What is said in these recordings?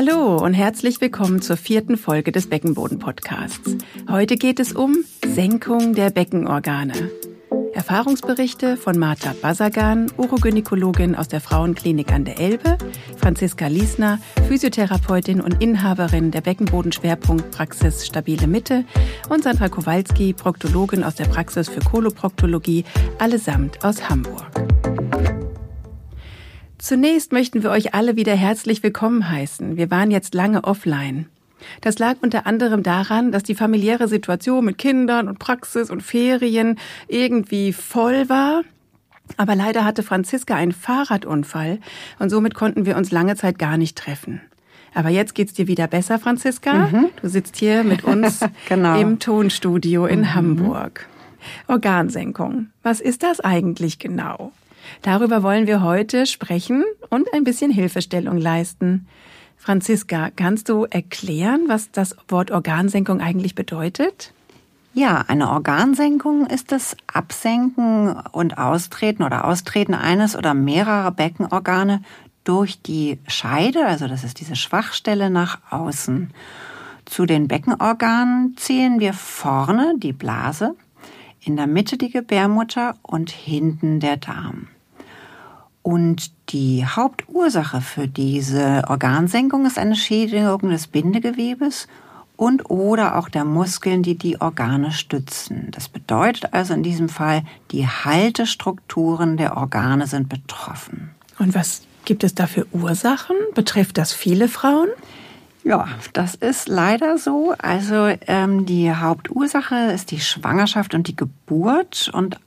Hallo und herzlich willkommen zur vierten Folge des Beckenboden-Podcasts. Heute geht es um Senkung der Beckenorgane. Erfahrungsberichte von Martha Basagan, Urogynäkologin aus der Frauenklinik an der Elbe, Franziska Liesner, Physiotherapeutin und Inhaberin der Beckenbodenschwerpunktpraxis Stabile Mitte und Sandra Kowalski, Proktologin aus der Praxis für Koloproktologie, allesamt aus Hamburg. Zunächst möchten wir euch alle wieder herzlich willkommen heißen. Wir waren jetzt lange offline. Das lag unter anderem daran, dass die familiäre Situation mit Kindern und Praxis und Ferien irgendwie voll war. Aber leider hatte Franziska einen Fahrradunfall und somit konnten wir uns lange Zeit gar nicht treffen. Aber jetzt geht's dir wieder besser, Franziska. Mhm. Du sitzt hier mit uns genau. im Tonstudio in mhm. Hamburg. Organsenkung. Was ist das eigentlich genau? Darüber wollen wir heute sprechen und ein bisschen Hilfestellung leisten. Franziska, kannst du erklären, was das Wort Organsenkung eigentlich bedeutet? Ja, eine Organsenkung ist das Absenken und Austreten oder Austreten eines oder mehrerer Beckenorgane durch die Scheide, also das ist diese Schwachstelle nach außen. Zu den Beckenorganen zählen wir vorne die Blase, in der Mitte die Gebärmutter und hinten der Darm. Und die Hauptursache für diese Organsenkung ist eine Schädigung des Bindegewebes und oder auch der Muskeln, die die Organe stützen. Das bedeutet also in diesem Fall, die Haltestrukturen der Organe sind betroffen. Und was gibt es da für Ursachen? Betrifft das viele Frauen? Ja, das ist leider so. Also ähm, die Hauptursache ist die Schwangerschaft und die Geburt und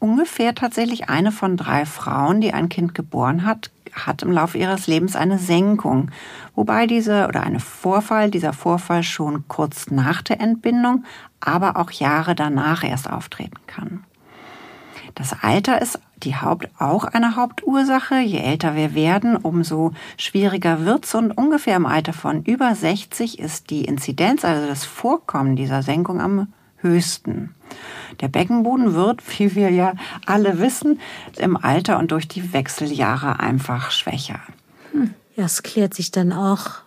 ungefähr tatsächlich eine von drei Frauen, die ein Kind geboren hat, hat im Laufe ihres Lebens eine Senkung. Wobei diese oder eine Vorfall, dieser Vorfall schon kurz nach der Entbindung, aber auch Jahre danach erst auftreten kann. Das Alter ist die Haupt, auch eine Hauptursache. Je älter wir werden, umso schwieriger wird's und ungefähr im Alter von über 60 ist die Inzidenz, also das Vorkommen dieser Senkung am höchsten. Der Beckenboden wird, wie wir ja alle wissen, im Alter und durch die Wechseljahre einfach schwächer. Hm. Ja, es klärt sich dann auch,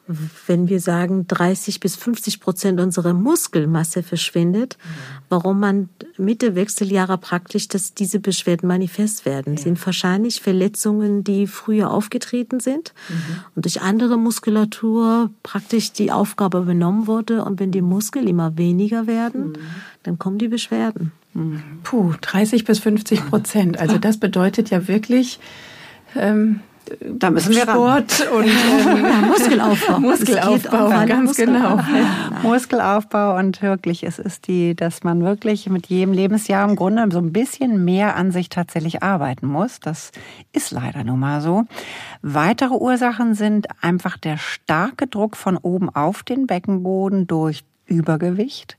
wenn wir sagen, 30 bis 50 Prozent unserer Muskelmasse verschwindet, warum man Mitte Wechseljahre praktisch, dass diese Beschwerden manifest werden. Ja. Sind wahrscheinlich Verletzungen, die früher aufgetreten sind mhm. und durch andere Muskulatur praktisch die Aufgabe übernommen wurde. Und wenn die Muskeln immer weniger werden, mhm. dann kommen die Beschwerden. Mhm. Puh, 30 bis 50 Prozent. Also das bedeutet ja wirklich, ähm, da müssen wir Sport ran. und ähm, ja, Muskelaufbau. Muskelaufbau, ganz Muskelaufbau. genau. Muskelaufbau und wirklich, es ist die, dass man wirklich mit jedem Lebensjahr im Grunde so ein bisschen mehr an sich tatsächlich arbeiten muss. Das ist leider nun mal so. Weitere Ursachen sind einfach der starke Druck von oben auf den Beckenboden durch Übergewicht,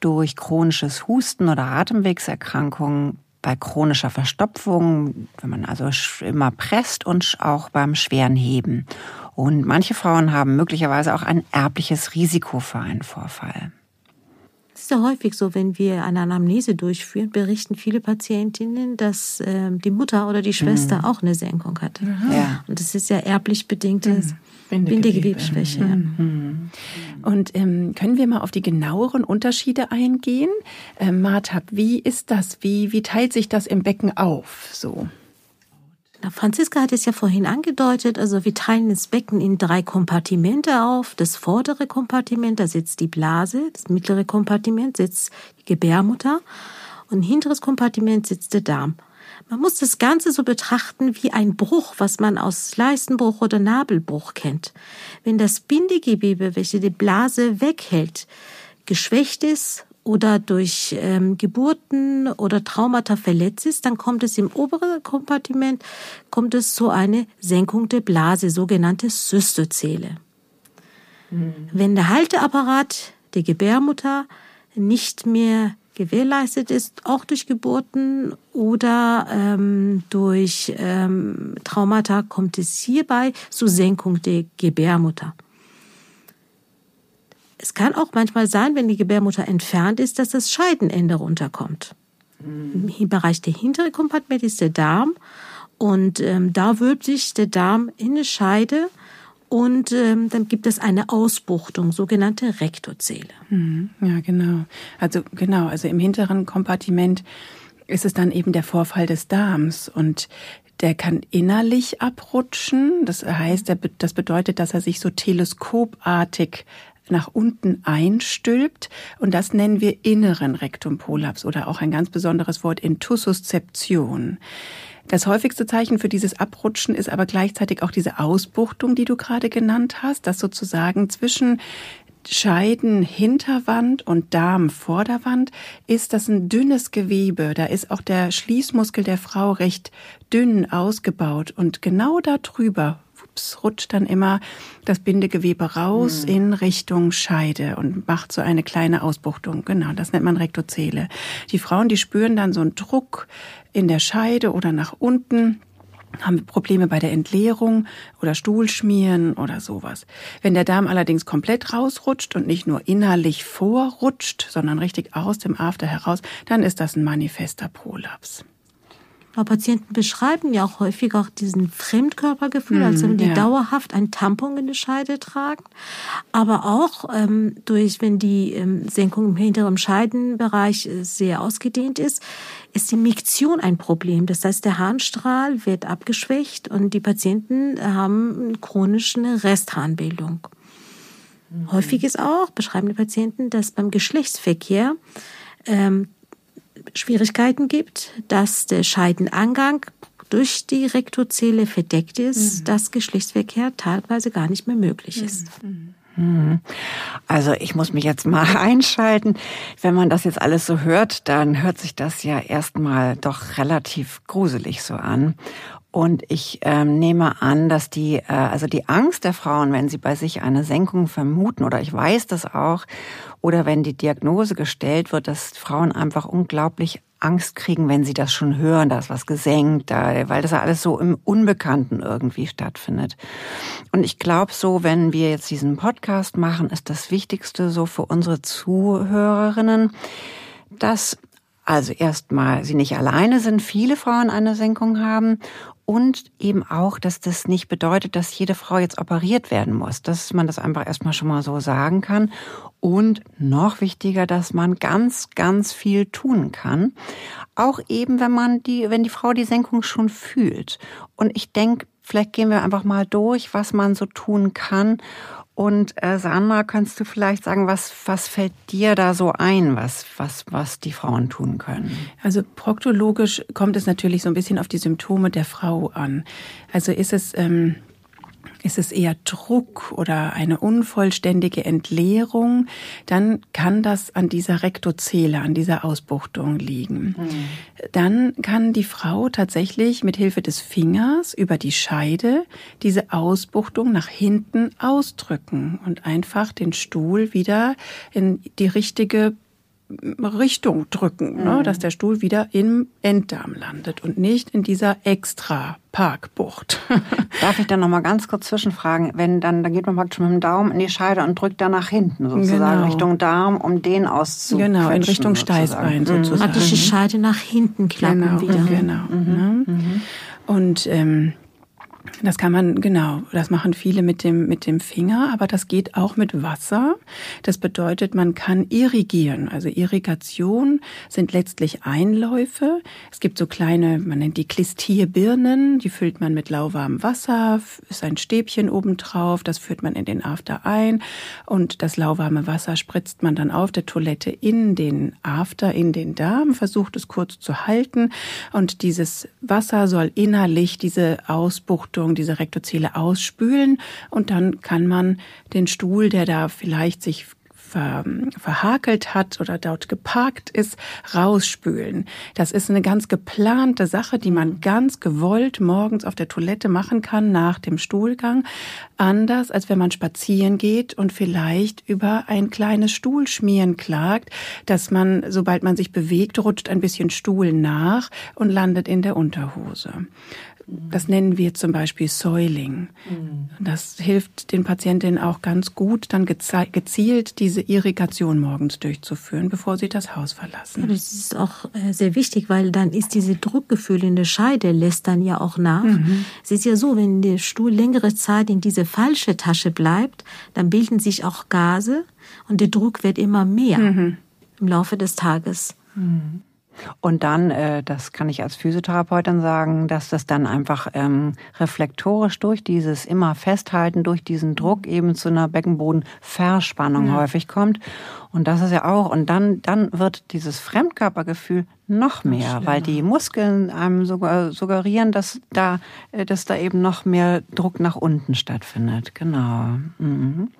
durch chronisches Husten oder Atemwegserkrankungen, bei chronischer Verstopfung, wenn man also immer presst und auch beim schweren Heben. Und manche Frauen haben möglicherweise auch ein erbliches Risiko für einen Vorfall. Es ist ja häufig so, wenn wir eine Anamnese durchführen, berichten viele Patientinnen, dass äh, die Mutter oder die Schwester mhm. auch eine Senkung hatte. Ja. Und das ist ja erblich bedingtes mhm. Bindegewebsschwäche. Mhm. Und ähm, können wir mal auf die genaueren Unterschiede eingehen? Ähm, Martha, wie ist das? Wie, wie teilt sich das im Becken auf? So. Na, Franziska hat es ja vorhin angedeutet, also wir teilen das Becken in drei Kompartimente auf. Das vordere Kompartiment, da sitzt die Blase, das mittlere Kompartiment sitzt die Gebärmutter und hinteres Kompartiment sitzt der Darm. Man muss das Ganze so betrachten wie ein Bruch, was man aus Leistenbruch oder Nabelbruch kennt. Wenn das Bindegewebe, welche die Blase weghält, geschwächt ist oder durch ähm, Geburten oder Traumata verletzt ist, dann kommt es im oberen Kompartiment, kommt es zu einer Senkung der Blase, sogenannte Systozele. Mhm. Wenn der Halteapparat der Gebärmutter nicht mehr gewährleistet ist, auch durch Geburten oder ähm, durch ähm, Traumata, kommt es hierbei zur Senkung der Gebärmutter. Es kann auch manchmal sein, wenn die Gebärmutter entfernt ist, dass das Scheidenende runterkommt. Mhm. Im Bereich der hintere Kompartiment ist der Darm und ähm, da wölbt sich der Darm in eine Scheide Und ähm, dann gibt es eine Ausbuchtung, sogenannte Rektozele. Mhm. Ja, genau. Also genau, also im hinteren Kompartiment ist es dann eben der Vorfall des Darms und der kann innerlich abrutschen. Das heißt, das bedeutet, dass er sich so teleskopartig nach unten einstülpt und das nennen wir inneren Rektumprolaps oder auch ein ganz besonderes Wort Intussuszeption. Das häufigste Zeichen für dieses Abrutschen ist aber gleichzeitig auch diese Ausbuchtung, die du gerade genannt hast, dass sozusagen zwischen Scheidenhinterwand und Darmvorderwand ist das ein dünnes Gewebe. Da ist auch der Schließmuskel der Frau recht dünn ausgebaut und genau darüber ups, rutscht dann immer das Bindegewebe raus mhm. in Richtung Scheide und macht so eine kleine Ausbuchtung. Genau, das nennt man Rektozele. Die Frauen, die spüren dann so einen Druck in der Scheide oder nach unten haben Probleme bei der Entleerung oder Stuhlschmieren oder sowas. Wenn der Darm allerdings komplett rausrutscht und nicht nur innerlich vorrutscht, sondern richtig aus dem After heraus, dann ist das ein manifester Prolaps. Aber Patienten beschreiben ja auch häufig auch diesen Fremdkörpergefühl, als wenn die ja. dauerhaft ein Tampon in die Scheide tragen. Aber auch ähm, durch, wenn die ähm, Senkung im hinteren Scheidenbereich äh, sehr ausgedehnt ist, ist die Miktion ein Problem. Das heißt, der Harnstrahl wird abgeschwächt und die Patienten haben chronisch eine Restharnbildung. Mhm. Häufig ist auch, beschreiben die Patienten, dass beim Geschlechtsverkehr ähm, Schwierigkeiten gibt, dass der Scheidenangang durch die Rektozele verdeckt ist, mhm. dass Geschlechtsverkehr teilweise gar nicht mehr möglich ist. Mhm. mhm. Also ich muss mich jetzt mal einschalten. Wenn man das jetzt alles so hört, dann hört sich das ja erstmal doch relativ gruselig so an. Und ich ähm, nehme an, dass die, äh, also die Angst der Frauen, wenn sie bei sich eine Senkung vermuten, oder ich weiß das auch, oder wenn die Diagnose gestellt wird, dass Frauen einfach unglaublich Angst kriegen, wenn sie das schon hören, da ist was gesenkt, da, weil das ja alles so im Unbekannten irgendwie stattfindet. Und ich glaube so, wenn wir jetzt diesen Podcast machen, ist das Wichtigste so für unsere Zuhörerinnen, dass also erstmal sie nicht alleine sind, viele Frauen eine Senkung haben. Und eben auch, dass das nicht bedeutet, dass jede Frau jetzt operiert werden muss, dass man das einfach erstmal schon mal so sagen kann. Und noch wichtiger, dass man ganz, ganz viel tun kann, auch eben, wenn man die, wenn die Frau die Senkung schon fühlt. Und ich denke, vielleicht gehen wir einfach mal durch, was man so tun kann und äh, Sandra, kannst du vielleicht sagen, was, was fällt dir da so ein, was, was, was die Frauen tun können? Also proktologisch kommt es natürlich so ein bisschen auf die Symptome der Frau an. Also ist es ähm, ist es eher Druck oder eine unvollständige Entleerung, dann kann das an dieser Rektozele, an dieser Ausbuchtung liegen. Mhm. Dann kann die Frau tatsächlich mit Hilfe des Fingers über die Scheide diese Ausbuchtung nach hinten ausdrücken und einfach den Stuhl wieder in die richtige Richtung drücken, ne, mhm. ne, dass der Stuhl wieder im Enddarm landet und nicht in dieser extra Parkbucht. Darf ich dann noch mal ganz kurz zwischenfragen, wenn dann da geht man praktisch mit dem Daumen in die Scheide und drückt dann nach hinten sozusagen genau. Richtung Darm, um den auszuquetschen. Genau, in Richtung Steißbein sozusagen. sozusagen. Praktisch die Scheide nach hinten klappen genau, wieder. Genau. Mhm. Ne? Mhm. Und ähm, das kann man, genau, das machen viele mit dem, mit dem Finger, aber das geht auch mit Wasser. Das bedeutet, man kann irrigieren. Also Irrigation sind letztlich Einläufe. Es gibt so kleine, man nennt die Klistierbirnen, die füllt man mit lauwarmem Wasser, ist ein Stäbchen obendrauf, das führt man in den After ein und das lauwarme Wasser spritzt man dann auf der Toilette in den After, in den Darm, versucht es kurz zu halten und dieses Wasser soll innerlich diese Ausbuchtung Richtung diese Rektozele ausspülen und dann kann man den Stuhl, der da vielleicht sich ver, verhakelt hat oder dort geparkt ist, rausspülen. Das ist eine ganz geplante Sache, die man ganz gewollt morgens auf der Toilette machen kann nach dem Stuhlgang. Anders als wenn man spazieren geht und vielleicht über ein kleines Stuhlschmieren klagt, dass man, sobald man sich bewegt, rutscht ein bisschen Stuhl nach und landet in der Unterhose Das nennen wir zum Beispiel Soiling. Mhm. Das hilft den Patientinnen auch ganz gut, dann gezielt diese Irrigation morgens durchzuführen, bevor sie das Haus verlassen. Ja, das ist auch äh, sehr wichtig, weil dann ist diese Druckgefühl in der Scheide lässt dann ja auch nach. Mhm. Es ist ja so, wenn der Stuhl längere Zeit in diese falsche Tasche bleibt, dann bilden sich auch Gase und der Druck wird immer mehr mhm. im Laufe des Tages. Mhm. Und dann, äh, das kann ich als Physiotherapeutin sagen, dass das dann einfach ähm, reflektorisch durch dieses immer Festhalten, durch diesen Druck eben zu einer Beckenbodenverspannung ja. häufig kommt. Und das ist ja auch, und dann, dann wird dieses Fremdkörpergefühl noch mehr, weil die Muskeln einem suggerieren, dass da, äh, dass da eben noch mehr Druck nach unten stattfindet. Genau. Mhm.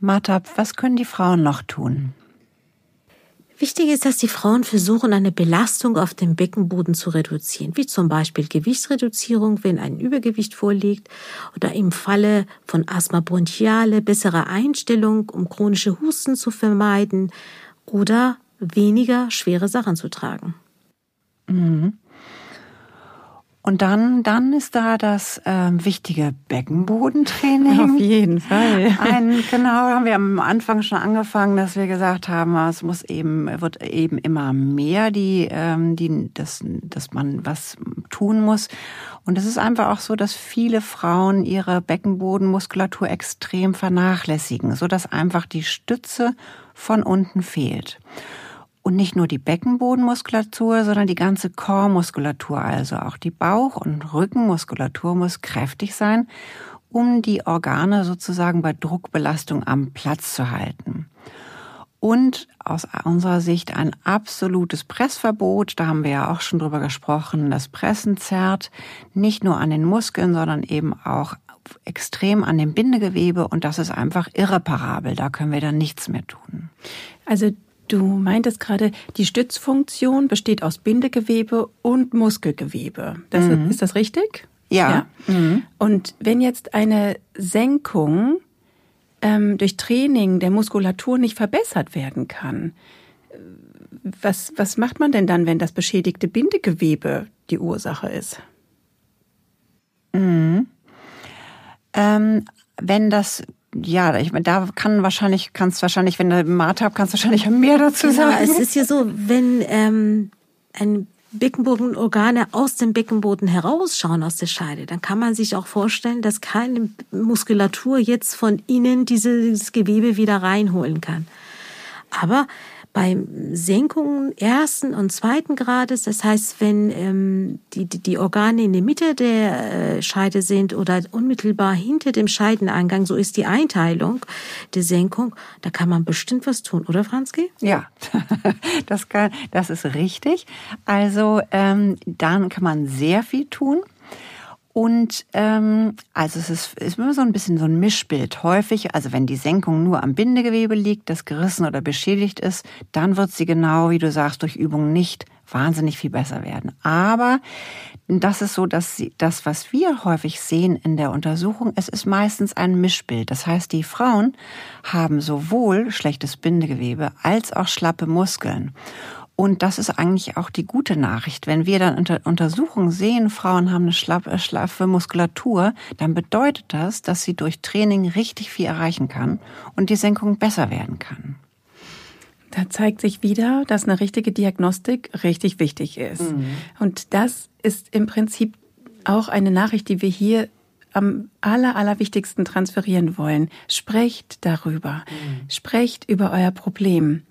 Martab, was können die Frauen noch tun? Wichtig ist, dass die Frauen versuchen, eine Belastung auf dem Beckenboden zu reduzieren, wie zum Beispiel Gewichtsreduzierung, wenn ein Übergewicht vorliegt, oder im Falle von Asthma bronchiale bessere Einstellung, um chronische Husten zu vermeiden, oder weniger schwere Sachen zu tragen. Mhm. Und dann, dann ist da das ähm, wichtige Beckenbodentraining. Auf jeden Fall. Ein, genau, haben wir am Anfang schon angefangen, dass wir gesagt haben, es muss eben, wird eben immer mehr, die, ähm, die, dass, dass man was tun muss. Und es ist einfach auch so, dass viele Frauen ihre Beckenbodenmuskulatur extrem vernachlässigen, so dass einfach die Stütze von unten fehlt. Und nicht nur die Beckenbodenmuskulatur, sondern die ganze Chormuskulatur, also auch die Bauch- und Rückenmuskulatur muss kräftig sein, um die Organe sozusagen bei Druckbelastung am Platz zu halten. Und aus unserer Sicht ein absolutes Pressverbot, da haben wir ja auch schon drüber gesprochen, das Pressen zerrt nicht nur an den Muskeln, sondern eben auch extrem an dem Bindegewebe und das ist einfach irreparabel, da können wir dann nichts mehr tun. Also Du meintest gerade, die Stützfunktion besteht aus Bindegewebe und Muskelgewebe. Das, mhm. Ist das richtig? Ja. ja. Mhm. Und wenn jetzt eine Senkung ähm, durch Training der Muskulatur nicht verbessert werden kann, was, was macht man denn dann, wenn das beschädigte Bindegewebe die Ursache ist? Mhm. Ähm, wenn das ja, ich meine, da kann wahrscheinlich, kannst wahrscheinlich, wenn du Martha kannst du wahrscheinlich mehr dazu sagen. Ja, es ist ja so, wenn ähm, ein Beckenbodenorgane aus dem Beckenboden herausschauen aus der Scheide, dann kann man sich auch vorstellen, dass keine Muskulatur jetzt von innen dieses Gewebe wieder reinholen kann. Aber bei Senkungen ersten und zweiten Grades, das heißt, wenn ähm, die, die Organe in der Mitte der äh, Scheide sind oder unmittelbar hinter dem Scheideneingang, so ist die Einteilung der Senkung, da kann man bestimmt was tun, oder Franzke? Ja, das, kann, das ist richtig. Also ähm, dann kann man sehr viel tun. Und ähm, also es ist, ist immer so ein bisschen so ein Mischbild. Häufig, also wenn die Senkung nur am Bindegewebe liegt, das gerissen oder beschädigt ist, dann wird sie genau, wie du sagst, durch Übung nicht wahnsinnig viel besser werden. Aber das ist so, dass sie, das, was wir häufig sehen in der Untersuchung, es ist meistens ein Mischbild. Das heißt, die Frauen haben sowohl schlechtes Bindegewebe als auch schlappe Muskeln. Und das ist eigentlich auch die gute Nachricht. Wenn wir dann unter Untersuchungen sehen, Frauen haben eine schlaffe, schlaffe Muskulatur, dann bedeutet das, dass sie durch Training richtig viel erreichen kann und die Senkung besser werden kann. Da zeigt sich wieder, dass eine richtige Diagnostik richtig wichtig ist. Mhm. Und das ist im Prinzip auch eine Nachricht, die wir hier am aller, allerwichtigsten transferieren wollen. Sprecht darüber. Mhm. Sprecht über euer Problem.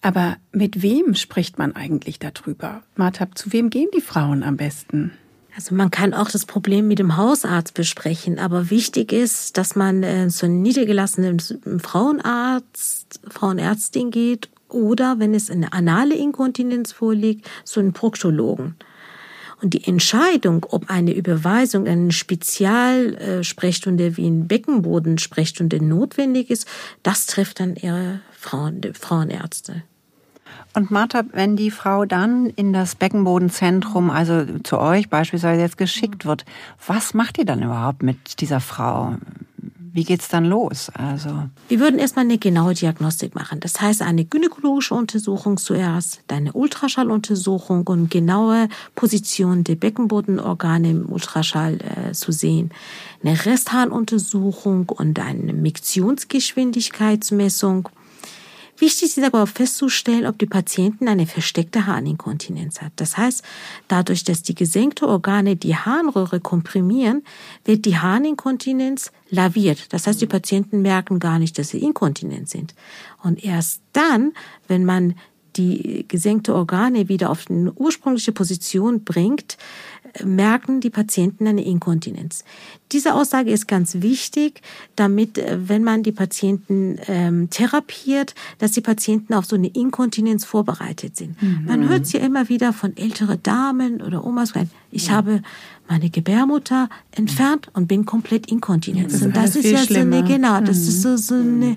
Aber mit wem spricht man eigentlich darüber? Martab, zu wem gehen die Frauen am besten? Also man kann auch das Problem mit dem Hausarzt besprechen, aber wichtig ist, dass man äh, zu einem niedergelassenen Frauenarzt, Frauenärztin geht oder wenn es eine anale Inkontinenz vorliegt, zu einem Proktologen. Und die Entscheidung, ob eine Überweisung in eine Spezialsprechstunde wie ein Beckenbodensprechstunde notwendig ist, das trifft dann ihre Frauen, Frauenärzte. Und Martha, wenn die Frau dann in das Beckenbodenzentrum, also zu euch beispielsweise jetzt geschickt wird, was macht ihr dann überhaupt mit dieser Frau? wie geht's dann los? Also wir würden erstmal eine genaue Diagnostik machen. Das heißt, eine gynäkologische Untersuchung zuerst, dann eine Ultraschalluntersuchung und genaue Position der Beckenbodenorgane im Ultraschall äh, zu sehen. Eine Restharnuntersuchung und eine Miktionsgeschwindigkeitsmessung Wichtig ist aber auch festzustellen, ob die Patientin eine versteckte Harninkontinenz hat. Das heißt, dadurch, dass die gesenkte Organe die Harnröhre komprimieren, wird die Harninkontinenz laviert. Das heißt, die Patienten merken gar nicht, dass sie inkontinent sind. Und erst dann, wenn man die gesenkte Organe wieder auf eine ursprüngliche Position bringt, merken die Patienten eine Inkontinenz. Diese Aussage ist ganz wichtig, damit, äh, wenn man die Patienten ähm, therapiert, dass die Patienten auf so eine Inkontinenz vorbereitet sind. Mhm. Man hört es ja immer wieder von älteren Damen oder Omas, ich ja. habe meine Gebärmutter entfernt und bin komplett inkontinent. Das und das ist ja schlimmer. so eine, genau, das mhm. ist so, so eine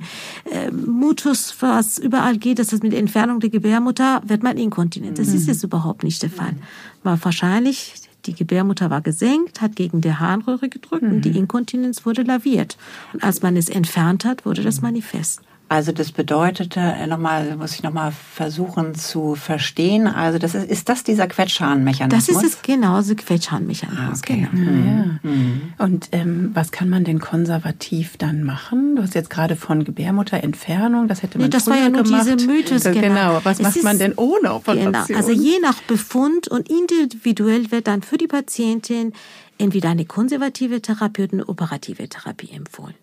äh, Mutus, was überall geht, dass das mit der Entfernung der Gebärmutter wird man inkontinent. Das mhm. ist jetzt überhaupt nicht der Fall. Weil wahrscheinlich die Gebärmutter war gesenkt, hat gegen die Harnröhre gedrückt mhm. und die mhm. Inkontinenz wurde laviert. Und als man es entfernt hat, wurde das manifest. Also das bedeutete, äh, nochmal, muss ich nochmal versuchen zu verstehen, also das ist, ist das dieser Quetschhahnmechanismus? Das ist es genau, so Quetschhahnmechanismus. Ah, okay. Genau. Ja. Mhm. Und ähm, was kann man denn konservativ dann machen? Du hast jetzt gerade von Gebärmutterentfernung, das hätte man nee, das war ja nur gemacht. diese Mythos, genau. genau. Was es macht man denn ohne Operation? Genau. Also je nach Befund und individuell wird dann für die Patientin entweder eine konservative Therapie oder eine operative Therapie empfohlen.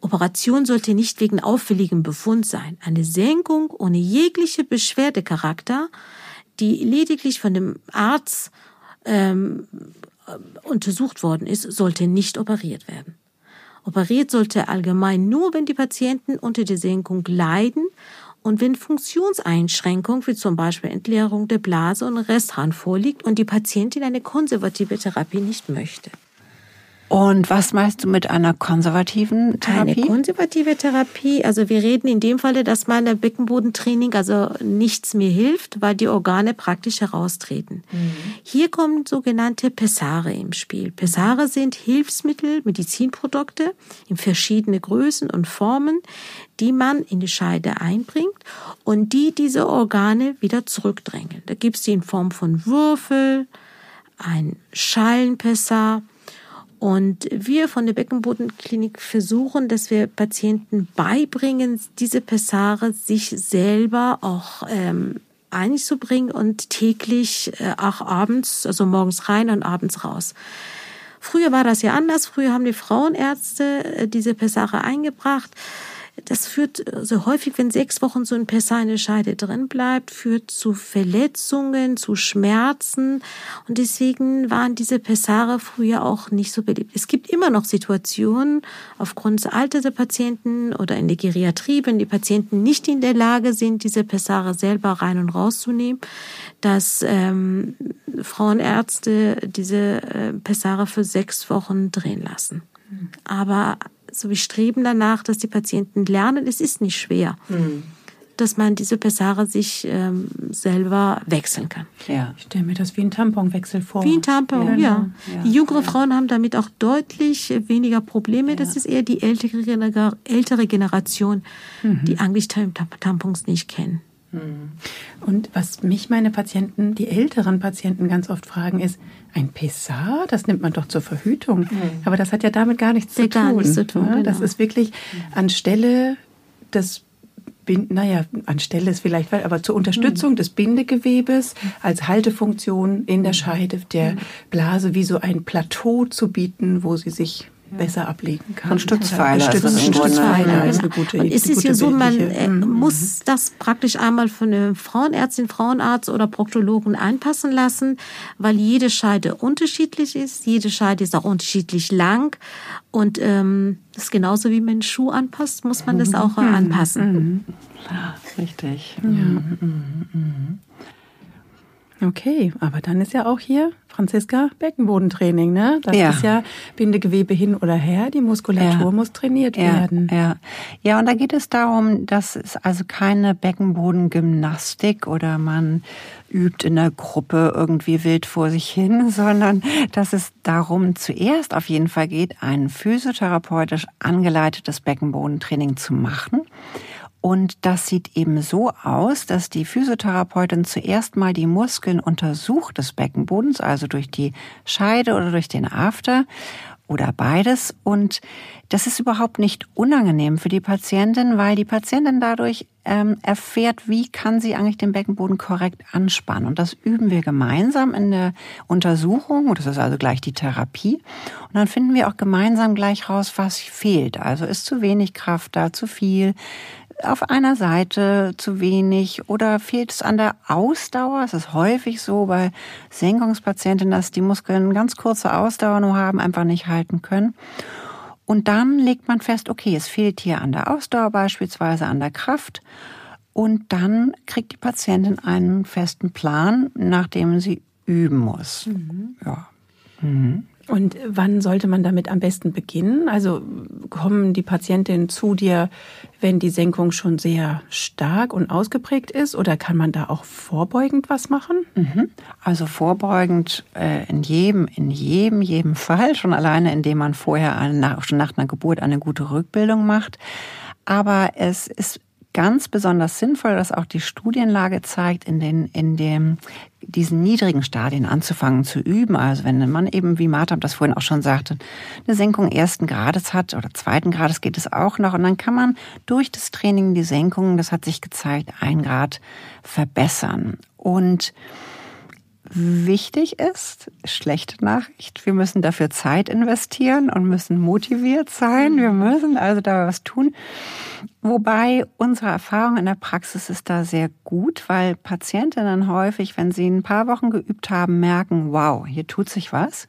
Operation sollte nicht wegen auffälligem Befund sein. Eine Senkung ohne jegliche Beschwerdecharakter, die lediglich von dem Arzt ähm, untersucht worden ist, sollte nicht operiert werden. Operiert sollte allgemein nur, wenn die Patienten unter der Senkung leiden und wenn Funktionseinschränkung wie zum Beispiel Entleerung der Blase und Resthahn vorliegt und die Patientin eine konservative Therapie nicht möchte. Und was meinst du mit einer konservativen Therapie? Eine konservative Therapie, also wir reden in dem Falle, dass meine Beckenbodentraining also nichts mehr hilft, weil die Organe praktisch heraustreten. Mhm. Hier kommen sogenannte Pessare im Spiel. Pessare sind Hilfsmittel, Medizinprodukte in verschiedene Größen und Formen, die man in die Scheide einbringt und die diese Organe wieder zurückdrängen. Da gibt es die in Form von Würfel, ein Schallenpessar, und wir von der Beckenbodenklinik versuchen, dass wir Patienten beibringen, diese Pessare sich selber auch ähm, einzubringen und täglich äh, auch abends, also morgens rein und abends raus. Früher war das ja anders. Früher haben die Frauenärzte äh, diese Pessare eingebracht. Das führt so also häufig, wenn sechs Wochen so ein Pessar in der Scheide drin bleibt, führt zu Verletzungen, zu Schmerzen. Und deswegen waren diese Pessare früher auch nicht so beliebt. Es gibt immer noch Situationen aufgrund des Alters der Patienten oder in der Geriatrie, wenn die Patienten nicht in der Lage sind, diese Pessare selber rein und rauszunehmen, dass ähm, Frauenärzte diese äh, Pessare für sechs Wochen drehen lassen. Aber so wie streben danach, dass die Patienten lernen, es ist nicht schwer. Mhm. Dass man diese Pessare sich ähm, selber wechseln kann. Ja. Ich stelle mir das wie ein Tamponwechsel vor. Wie ein Tampon, ja. ja. ja. Die jüngeren ja. Frauen haben damit auch deutlich weniger Probleme. Das ist eher die ältere, ältere Generation, mhm. die eigentlich Tampons nicht kennen. Mhm. Und was mich meine Patienten, die älteren Patienten ganz oft fragen, ist, ein Pessar, das nimmt man doch zur Verhütung. Mhm. Aber das hat ja damit gar nichts, zu, gar tun, nichts zu tun. Ja, das genau. ist wirklich anstelle des Bind, naja, anstelle ist vielleicht, aber zur Unterstützung mhm. des Bindegewebes als Haltefunktion in der Scheide der Blase wie so ein Plateau zu bieten, wo sie sich besser ablegen kann. Und Stützpfeiler. Stütz, also Stützpfeiler ist eine gute ist es ja so, man äh, mhm. muss das praktisch einmal von einer Frauenärztin, Frauenarzt oder Proktologen anpassen lassen, weil jede Scheide unterschiedlich ist. Jede Scheide ist auch unterschiedlich lang. Und ähm, das ist genauso wie man einen Schuh anpasst, muss man das auch äh, mhm. anpassen. Mhm. Ja, richtig. Ja. Mhm. Okay, aber dann ist ja auch hier Franziska Beckenbodentraining, ne? Das Ja. ist ja Bindegewebe hin oder her, die Muskulatur Ja. muss trainiert Ja, werden. ja. ja, und da geht es darum, dass es also keine Beckenbodengymnastik oder man übt in der Gruppe irgendwie wild vor sich hin, sondern dass es darum zuerst auf jeden Fall geht, ein physiotherapeutisch angeleitetes Beckenbodentraining zu machen. Und das sieht eben so aus, dass die Physiotherapeutin zuerst mal die Muskeln untersucht des Beckenbodens, also durch die Scheide oder durch den After oder beides. Und das ist überhaupt nicht unangenehm für die Patientin, weil die Patientin dadurch ähm, erfährt, wie kann sie eigentlich den Beckenboden korrekt anspannen. Und das üben wir gemeinsam in der Untersuchung. Das ist also gleich die Therapie. Und dann finden wir auch gemeinsam gleich raus, was fehlt. Also ist zu wenig Kraft da, zu viel auf einer Seite zu wenig oder fehlt es an der Ausdauer? Es ist häufig so bei Senkungspatientinnen, dass die Muskeln ganz kurze Ausdauer nur haben, einfach nicht halten können. Und dann legt man fest, okay, es fehlt hier an der Ausdauer beispielsweise, an der Kraft. Und dann kriegt die Patientin einen festen Plan, nach dem sie üben muss. Ja. Und wann sollte man damit am besten beginnen? Also kommen die Patientinnen zu dir, wenn die Senkung schon sehr stark und ausgeprägt ist? Oder kann man da auch vorbeugend was machen? Mhm. Also vorbeugend äh, in jedem, in jedem, jedem Fall, schon alleine, indem man vorher schon nach einer Geburt eine gute Rückbildung macht. Aber es ist ganz besonders sinnvoll, dass auch die Studienlage zeigt, in den, in dem, diesen niedrigen Stadien anzufangen zu üben. Also wenn man eben, wie Martha das vorhin auch schon sagte, eine Senkung ersten Grades hat oder zweiten Grades geht es auch noch. Und dann kann man durch das Training die Senkung, das hat sich gezeigt, ein Grad verbessern. Und wichtig ist, schlechte Nachricht, wir müssen dafür Zeit investieren und müssen motiviert sein. Wir müssen also da was tun. Wobei unsere Erfahrung in der Praxis ist da sehr gut, weil Patientinnen häufig, wenn sie ein paar Wochen geübt haben, merken, wow, hier tut sich was.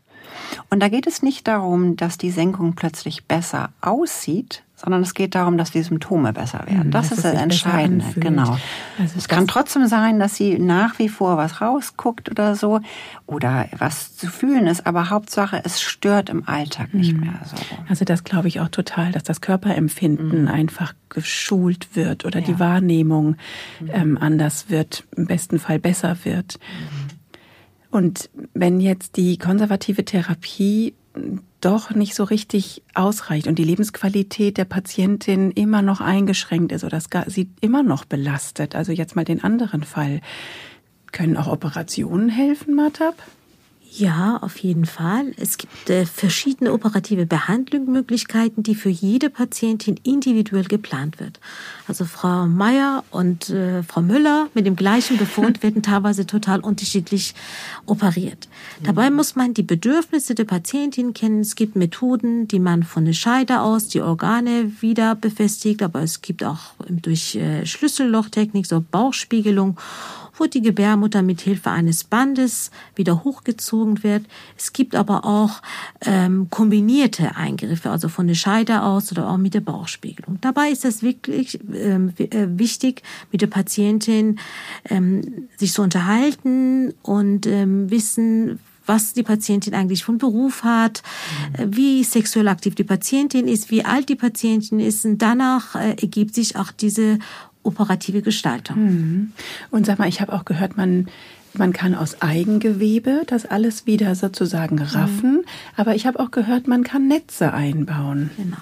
Und da geht es nicht darum, dass die Senkung plötzlich besser aussieht, sondern es geht darum, dass die Symptome besser werden. Mhm, das ist das Entscheidende. Genau. Also es kann trotzdem sein, dass sie nach wie vor was rausguckt oder so oder was zu fühlen ist, aber Hauptsache, es stört im Alltag nicht Mhm. mehr so. Also das glaube ich auch total, dass das Körperempfinden einfach geschult wird oder die Ja. Wahrnehmung ähm, anders wird, im besten Fall besser wird. Und wenn jetzt die konservative Therapie doch nicht so richtig ausreicht und die Lebensqualität der Patientin immer noch eingeschränkt ist oder sie immer noch belastet, also jetzt mal den anderen Fall, können auch Operationen helfen, Martab? Ja, auf jeden Fall. Es gibt äh, verschiedene operative Behandlungsmöglichkeiten, die für jede Patientin individuell geplant wird. Also Frau Meier und äh, Frau Müller mit dem gleichen Befund werden teilweise total unterschiedlich operiert. Dabei muss man die Bedürfnisse der Patientin kennen. Es gibt Methoden, die man von der Scheide aus die Organe wieder befestigt, aber es gibt auch durch äh, Schlüssellochtechnik, so Bauchspiegelung wo die Gebärmutter mit Hilfe eines Bandes wieder hochgezogen wird. Es gibt aber auch ähm, kombinierte Eingriffe, also von der Scheide aus oder auch mit der Bauchspiegelung. Dabei ist es wirklich ähm, äh, wichtig, mit der Patientin ähm, sich zu unterhalten und ähm, wissen, was die Patientin eigentlich von Beruf hat, äh, wie sexuell aktiv die Patientin ist, wie alt die Patientin ist. Und danach äh, ergibt sich auch diese operative Gestaltung. Und sag mal, ich habe auch gehört, man, man kann aus Eigengewebe das alles wieder sozusagen raffen. Aber ich habe auch gehört, man kann Netze einbauen. Genau.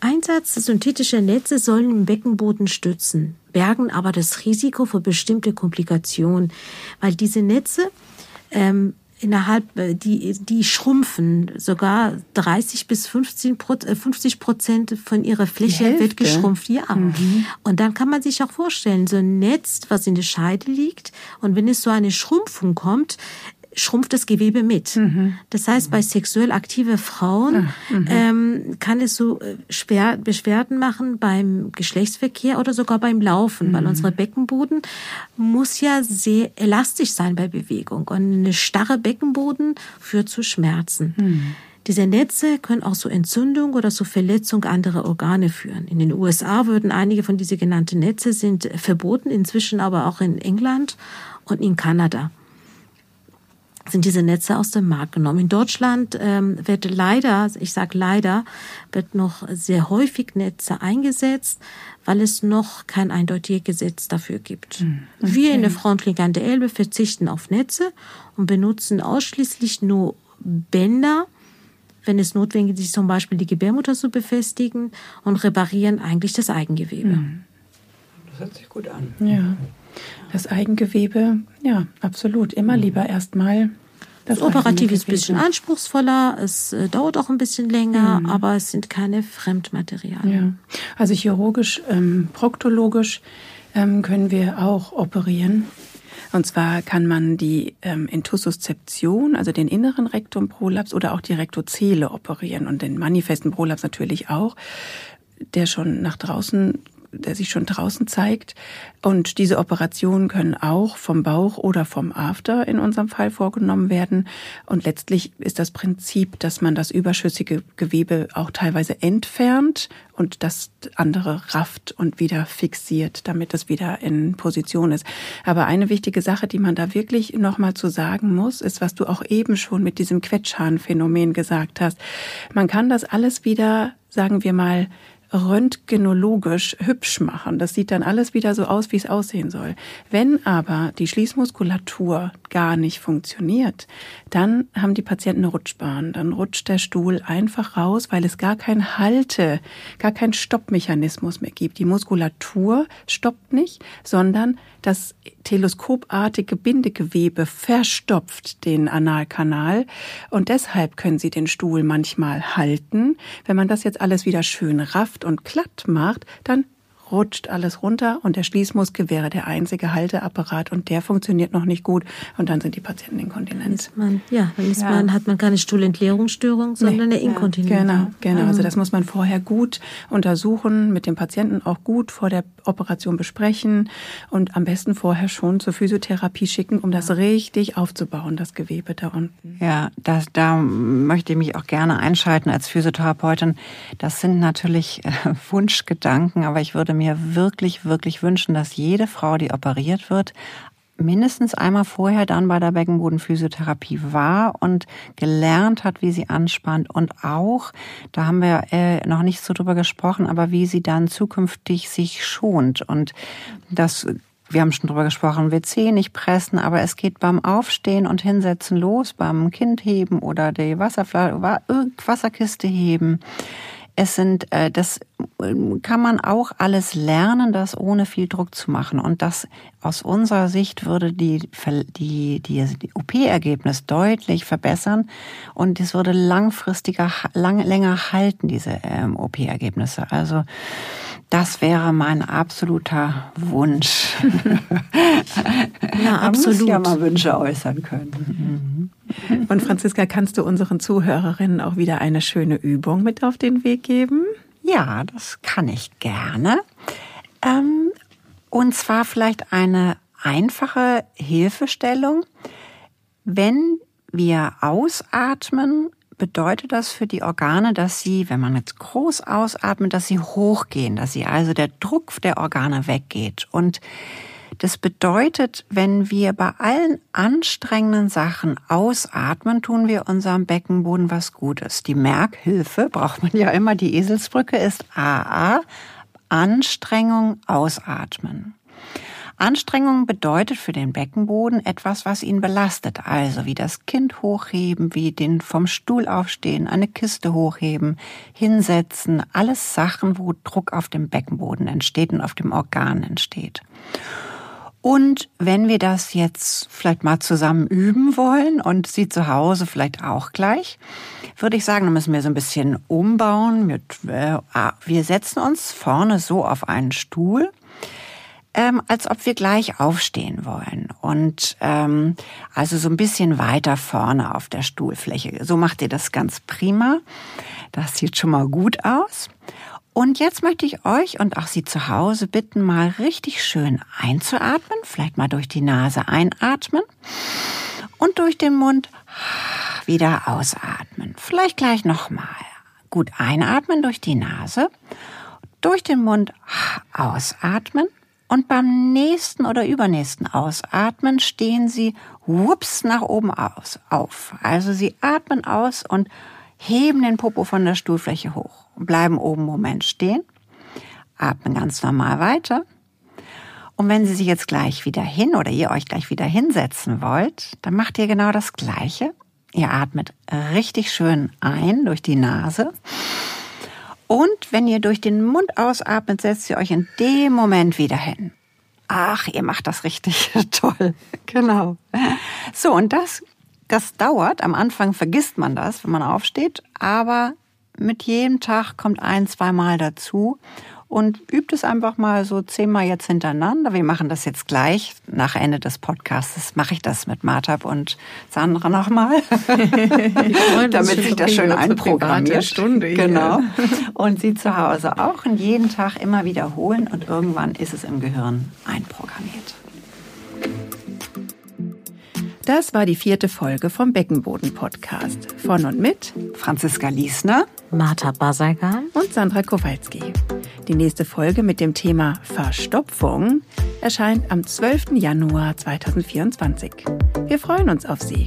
Einsatz synthetischer Netze sollen im Beckenboden stützen, bergen aber das Risiko für bestimmte Komplikationen, weil diese Netze ähm, innerhalb, äh, die, die schrumpfen sogar 30 bis 15 Pro- äh, 50 Prozent von ihrer Fläche wird geschrumpft. Ja. Und dann kann man sich auch vorstellen, so ein Netz, was in der Scheide liegt, und wenn es so eine Schrumpfung kommt, schrumpft das Gewebe mit. Das heißt, bei sexuell aktive Frauen ähm, kann es so äh, schwer Beschwerden machen beim Geschlechtsverkehr oder sogar beim Laufen, weil unser Beckenboden muss ja sehr elastisch sein bei Bewegung und eine starre Beckenboden führt zu Schmerzen. Diese Netze können auch zu Entzündung oder zu Verletzung anderer Organe führen. In den USA würden einige von diesen genannten Netze sind verboten, inzwischen aber auch in England und in Kanada. Sind diese Netze aus dem Markt genommen. In Deutschland ähm, wird leider, ich sage leider, wird noch sehr häufig Netze eingesetzt, weil es noch kein eindeutiges Gesetz dafür gibt. Mhm. Okay. Wir in der Frontlinie an der Elbe verzichten auf Netze und benutzen ausschließlich nur Bänder, wenn es notwendig ist, zum Beispiel die Gebärmutter zu befestigen und reparieren eigentlich das Eigengewebe. Mhm. Das hört sich gut an. Ja. Das Eigengewebe, ja, absolut. Immer mhm. lieber erstmal das, Operativ ist ein bisschen anspruchsvoller, es äh, dauert auch ein bisschen länger, mhm. aber es sind keine Fremdmaterialien. Ja. Also chirurgisch, ähm, proktologisch ähm, können wir auch operieren. Und zwar kann man die ähm, Intussuszeption, also den inneren Rektumprolaps oder auch die Rektozele operieren und den manifesten Prolaps natürlich auch, der schon nach draußen der sich schon draußen zeigt. Und diese Operationen können auch vom Bauch oder vom After in unserem Fall vorgenommen werden. Und letztlich ist das Prinzip, dass man das überschüssige Gewebe auch teilweise entfernt und das andere rafft und wieder fixiert, damit es wieder in Position ist. Aber eine wichtige Sache, die man da wirklich nochmal zu sagen muss, ist, was du auch eben schon mit diesem Quetschhahnphänomen gesagt hast. Man kann das alles wieder, sagen wir mal, röntgenologisch hübsch machen. Das sieht dann alles wieder so aus, wie es aussehen soll. Wenn aber die Schließmuskulatur gar nicht funktioniert, dann haben die Patienten eine Rutschbahn. Dann rutscht der Stuhl einfach raus, weil es gar kein Halte, gar kein Stoppmechanismus mehr gibt. Die Muskulatur stoppt nicht, sondern das teleskopartige Bindegewebe verstopft den Analkanal und deshalb können Sie den Stuhl manchmal halten. Wenn man das jetzt alles wieder schön rafft und glatt macht, dann rutscht alles runter und der Schließmuskel wäre der einzige Halteapparat und der funktioniert noch nicht gut und dann sind die Patienten inkontinent. Man, ja, dann ist ja. man, hat man keine Stuhlentleerungsstörung, sondern nee. eine Inkontinenz. Genau, genau. Also das muss man vorher gut untersuchen, mit dem Patienten auch gut vor der Operation besprechen und am besten vorher schon zur Physiotherapie schicken, um das richtig aufzubauen, das Gewebe da unten. Ja, das, da möchte ich mich auch gerne einschalten als Physiotherapeutin. Das sind natürlich äh, Wunschgedanken, aber ich würde mir wirklich, wirklich wünschen, dass jede Frau, die operiert wird, mindestens einmal vorher dann bei der Beckenbodenphysiotherapie war und gelernt hat, wie sie anspannt und auch, da haben wir äh, noch nicht so drüber gesprochen, aber wie sie dann zukünftig sich schont und das wir haben schon drüber gesprochen, WC nicht pressen, aber es geht beim Aufstehen und Hinsetzen los, beim Kind heben oder die Wasserflasche, Wasserkiste heben. Es sind, äh, das ähm, kann man auch alles lernen, das ohne viel Druck zu machen. Und das aus unserer Sicht würde die, die, die, die OP-Ergebnis deutlich verbessern und es würde langfristiger, lang, länger halten, diese ähm, OP-Ergebnisse. Also, das wäre mein absoluter Wunsch. ja, absolut. Man muss ja mal Wünsche äußern können. Mhm. Und Franziska, kannst du unseren Zuhörerinnen auch wieder eine schöne Übung mit auf den Weg geben? Ja, das kann ich gerne. Ähm, und zwar vielleicht eine einfache Hilfestellung. Wenn wir ausatmen, bedeutet das für die Organe, dass sie, wenn man jetzt groß ausatmet, dass sie hochgehen, dass sie also der Druck der Organe weggeht. Und das bedeutet, wenn wir bei allen anstrengenden Sachen ausatmen, tun wir unserem Beckenboden was Gutes. Die Merkhilfe braucht man ja immer, die Eselsbrücke ist AA, Anstrengung ausatmen. Anstrengung bedeutet für den Beckenboden etwas, was ihn belastet, also wie das Kind hochheben, wie den vom Stuhl aufstehen, eine Kiste hochheben, hinsetzen, alles Sachen, wo Druck auf dem Beckenboden entsteht und auf dem Organ entsteht. Und wenn wir das jetzt vielleicht mal zusammen üben wollen und Sie zu Hause vielleicht auch gleich, würde ich sagen, dann müssen wir so ein bisschen umbauen. Mit, äh, ah, wir setzen uns vorne so auf einen Stuhl ähm, als ob wir gleich aufstehen wollen. Und ähm, also so ein bisschen weiter vorne auf der Stuhlfläche. So macht ihr das ganz prima. Das sieht schon mal gut aus. Und jetzt möchte ich euch und auch Sie zu Hause bitten, mal richtig schön einzuatmen. Vielleicht mal durch die Nase einatmen und durch den Mund wieder ausatmen. Vielleicht gleich nochmal. Gut einatmen durch die Nase, durch den Mund ausatmen Und beim nächsten oder übernächsten Ausatmen stehen Sie whoops nach oben aus, auf. Also Sie atmen aus und heben den Popo von der Stuhlfläche hoch und bleiben oben Moment stehen. Atmen ganz normal weiter. Und wenn Sie sich jetzt gleich wieder hin oder ihr euch gleich wieder hinsetzen wollt, dann macht ihr genau das Gleiche. Ihr atmet richtig schön ein durch die Nase. Und wenn ihr durch den Mund ausatmet, setzt ihr euch in dem Moment wieder hin. Ach, ihr macht das richtig toll. Genau. So, und das, das dauert. Am Anfang vergisst man das, wenn man aufsteht. Aber mit jedem Tag kommt ein, zweimal dazu und übt es einfach mal so zehnmal jetzt hintereinander. Wir machen das jetzt gleich. Nach Ende des Podcasts mache ich das mit Martab und Sandra nochmal, damit sich das schön einprogrammiert. Stunde genau. Und Sie zu Hause auch und jeden Tag immer wiederholen und irgendwann ist es im Gehirn einprogrammiert. Das war die vierte Folge vom Beckenboden-Podcast. Von und mit Franziska Liesner, Martha Basagan und Sandra Kowalski. Die nächste Folge mit dem Thema Verstopfung erscheint am 12. Januar 2024. Wir freuen uns auf Sie.